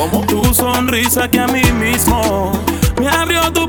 ¿Cómo? Tu sonrisa que a mí mismo me abrió tu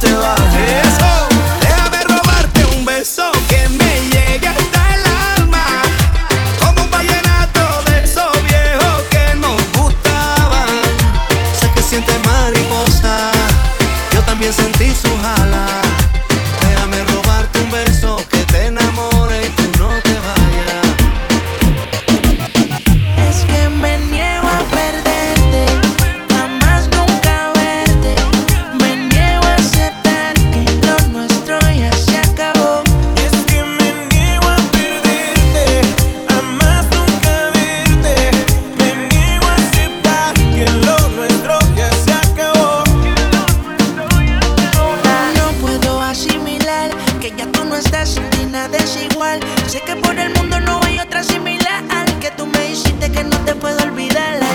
te vayas. que no te puedo olvidar.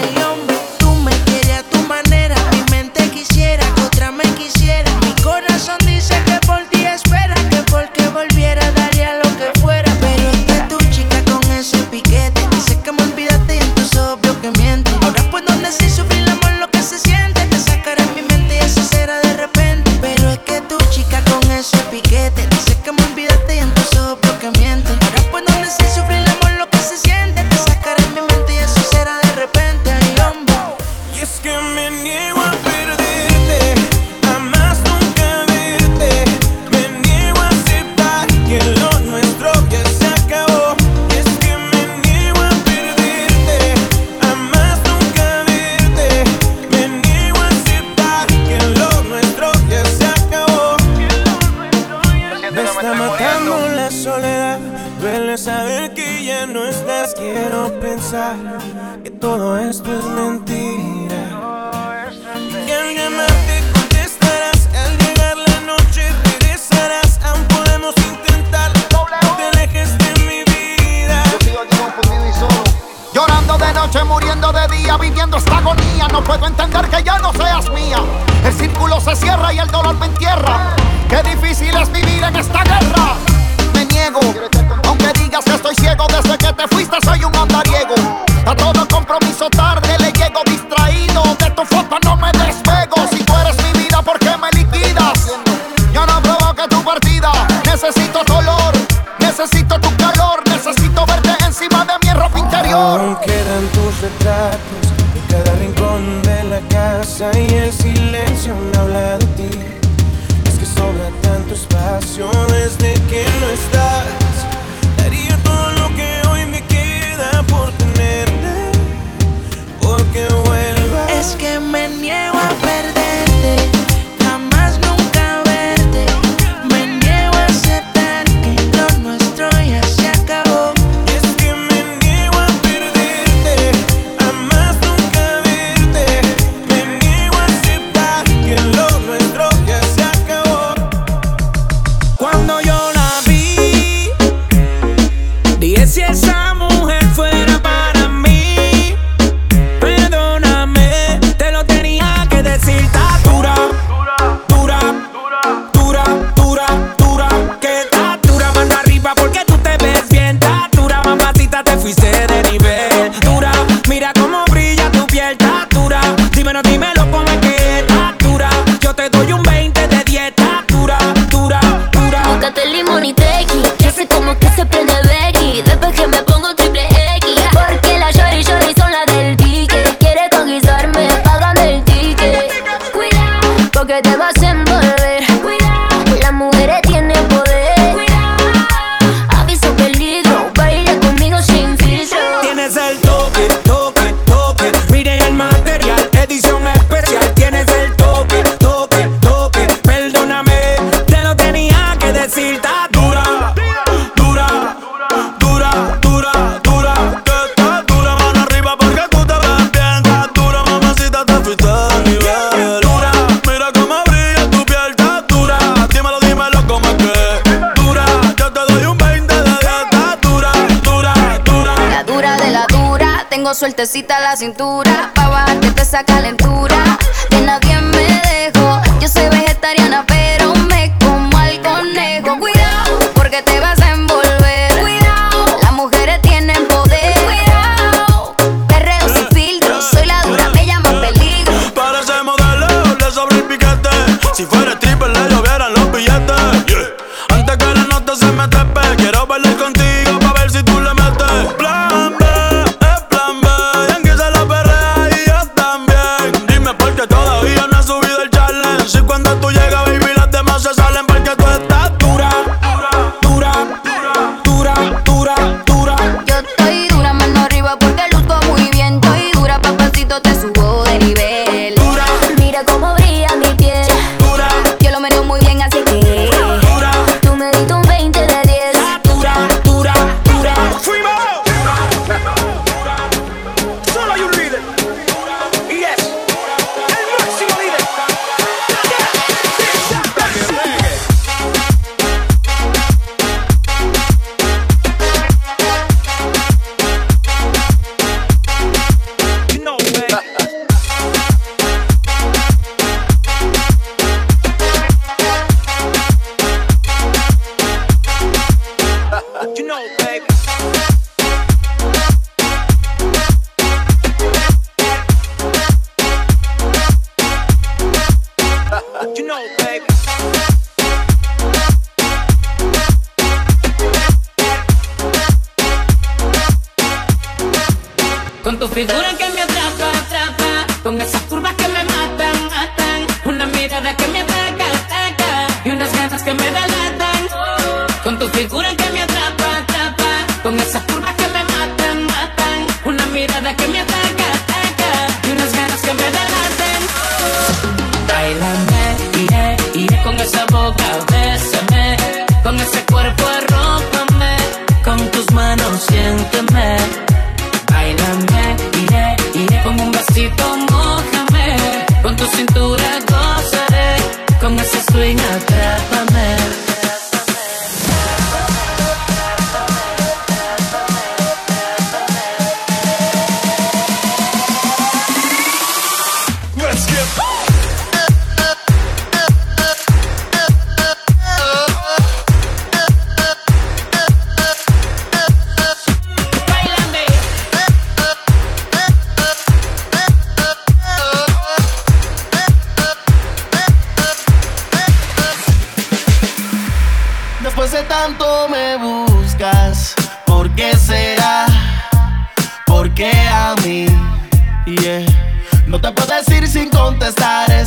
Sueltecita la cintura. Pa' bajarte esa calentura.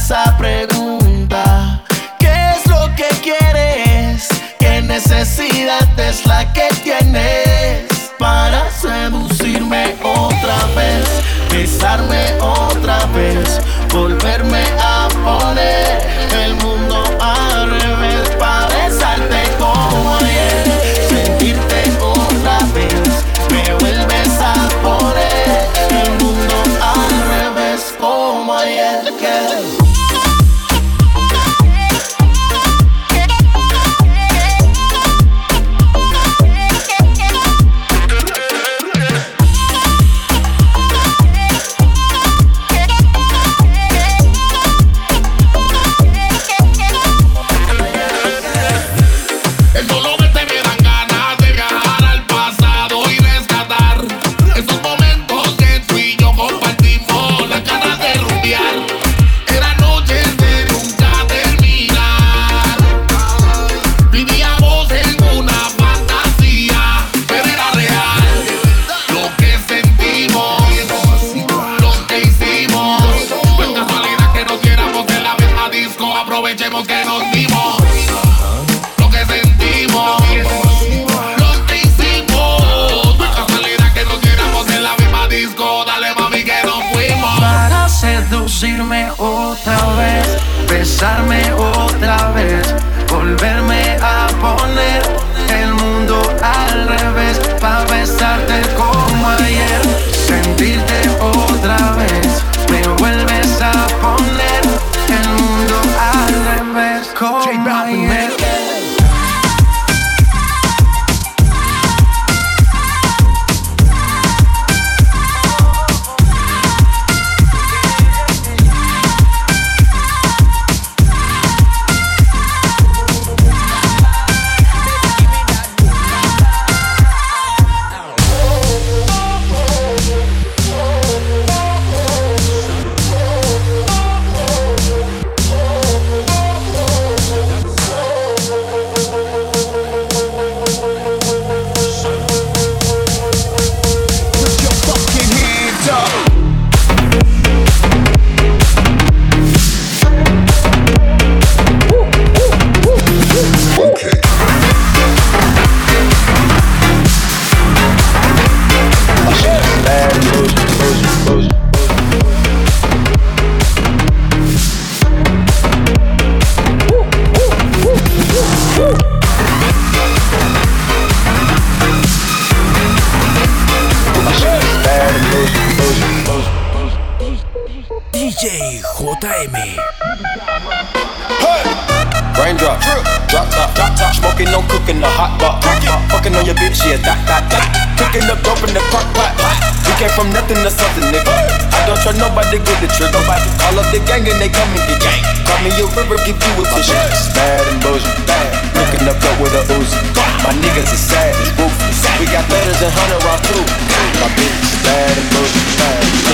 Contestar esa besarme otra vez, volverme a poner el mundo al revés, para besarte como ayer, sentirte otra vez, DJ JM. Raindrop, drop top, drop top, smoking, no cooking, the hot pot. Fucking on your bitch, yeah, that, that, that. Cooking up dope in the crock pot. We came from nothing to something, nigga. I don't trust nobody, get the trigger. Call up the gang and they come in the gang. Call me a river, give you a tissue. Bad and bullshit, bad. Looking up dope with a Uzi. My niggas are savage, ruthless. We got letters and hundred round too. My bitch is bad and bullshit, bad.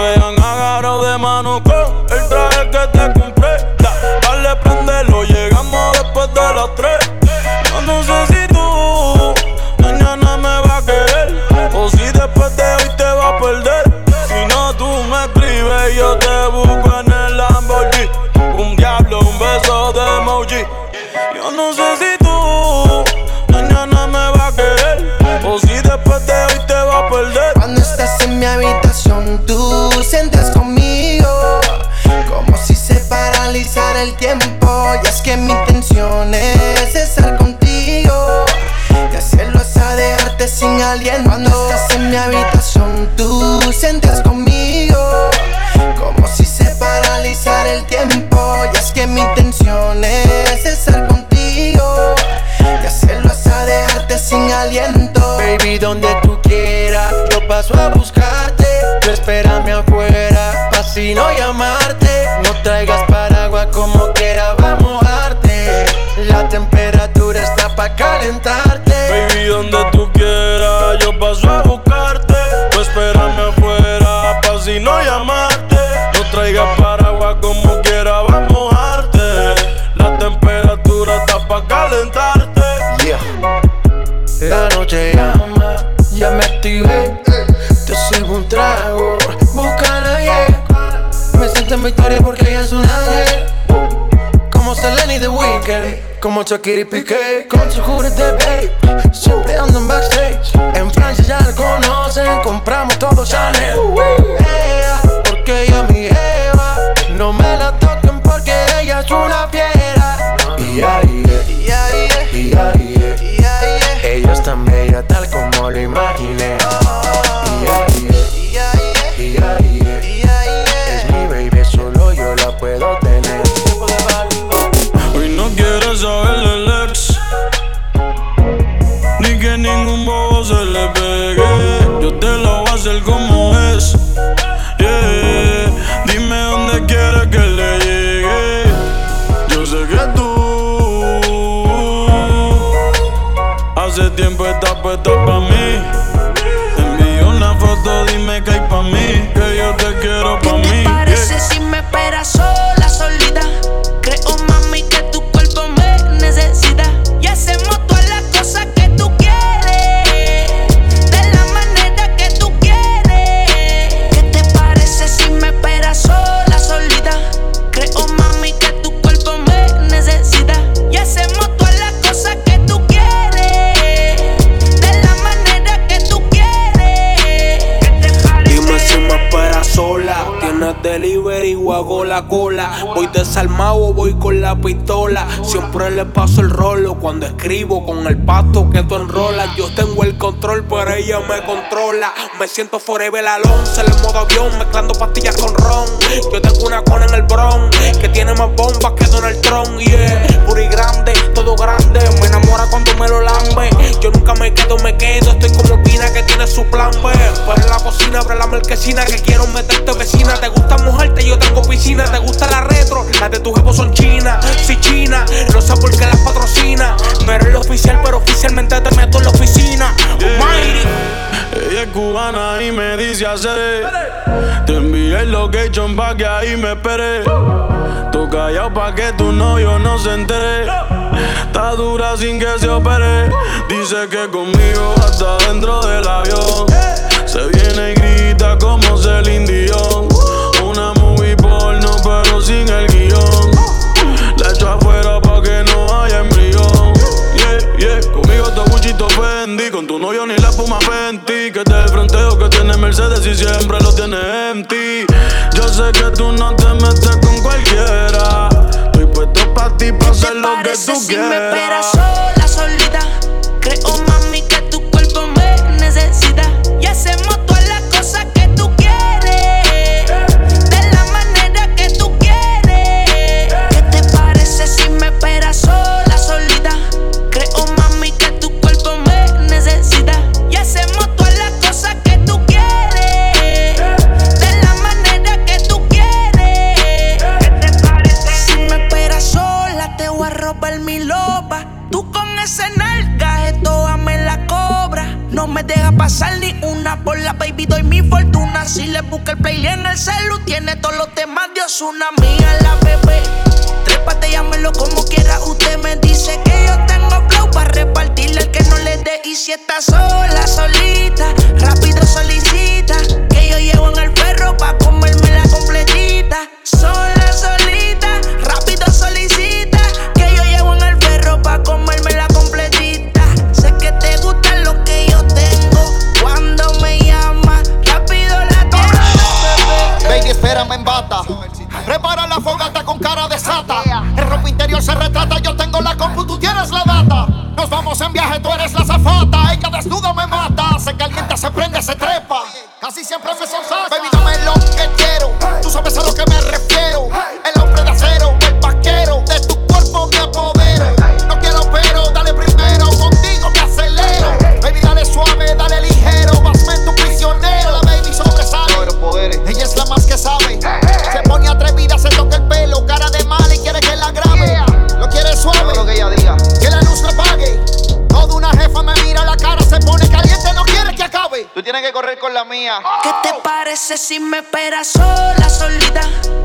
vean agarrado de mano con el traje que te compré. Da, dale, prendelo, llegamos después de las tres. aparentar como Shakira y Piqué. Con su de babe, siempre andan backstage. En Francia ya la conocen, compramos todo Chanel. escribo con el pasto que tú enrolas. Yo tengo el control, pero ella me controla. Me siento forever alone, en el modo avión, mezclando pastillas con ron. que ahí me esperé. Tú callado pa' que tu novio no se entere. Está dura sin que se opere. Dice que conmigo hasta dentro del avión. Se viene y grita como Celine Dion. Una movie porno pero sin el guion. Con tu novio ni la puma Fenty. Que te fronteo que tiene Mercedes y siempre lo tiene empty. Yo sé que tú no te metes con cualquiera. Estoy puesto pa' ti pa' hacer lo que tú si quieras. me pasar ni una por la baby, doy mi fortuna. Si le busca el play en el celu, tiene todos los temas de una Mía la bebé, trépate, llámelo como quiera. Usted me dice que yo tengo flow para repartirle el que no le dé. Y si está sola, solita, rápido solicita. cara desata. El ropa interior se retrata, yo tengo la compu, tú tienes la data. Nos vamos en viaje, tú eres la zafata. Ella desnuda me mata, se calienta, se prende, se trepa. Casi siempre me sonsaza. sé si me esperas sola, solita.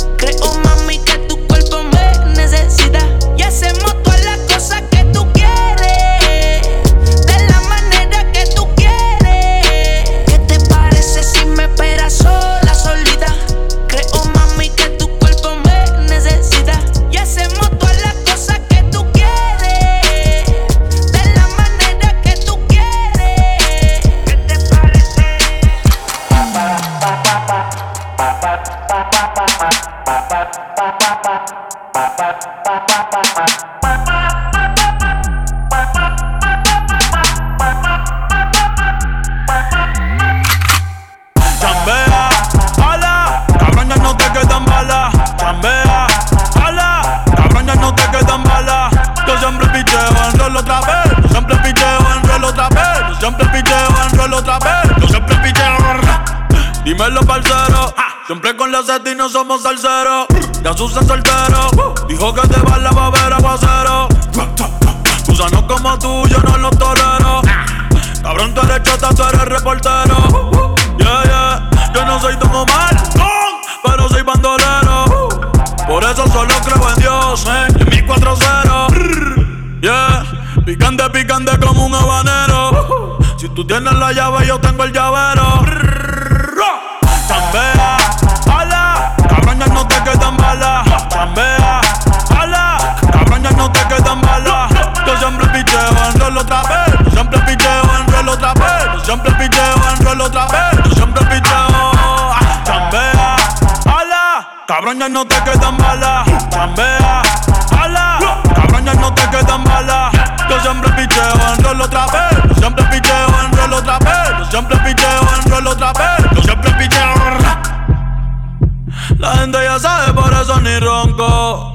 Ni ronco.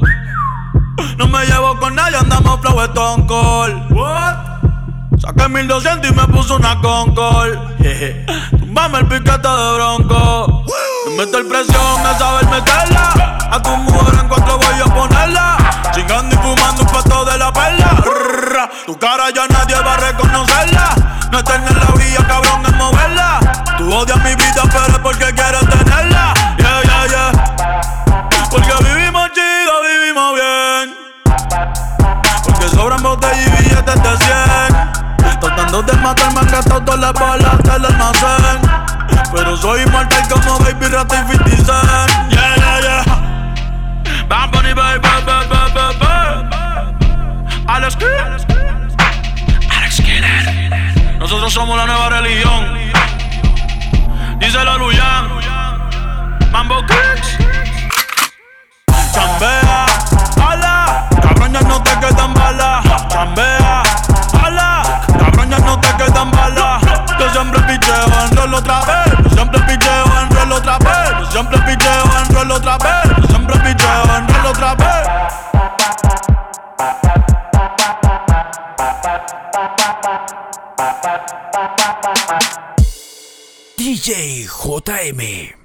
No me llevo con nadie, andamos flow Stone Cold. What? Saqué 1200 y me puso una Concord. Tumbame el piquete de bronco. Me meto el presión a saber meterla. A tu mujer en cuatro voy a ponerla. Chingando y fumando un pato de la perla. Tu cara ya nadie va a reconocerla. No estén en la orilla, cabrón, es moverla. Tú odias mi vida, pero es porque quieres tenerla. Y billetes de 100. Tratando de matar, me han gastado todas las balas del almacén. Pero soy inmortal como Baby Rata y 50 Cent. Yeah, yeah, yeah. Bad Bunny, baby, baby, baby, baby. Alex Kidd. Alex Kidd. Nosotros somos la nueva religión. Díselo a Luyan. Mambo Kicks. Chambea, ala, cabrón ya no te quedan balas. Chambea, ala, cabrón ya no te quedan balas. Yo siempre picheo en rol otra vez. Yo siempre picheo en rol otra vez. Yo siempre picheo en rol otra vez. Yo siempre picheo en rol otra vez. DJ JM.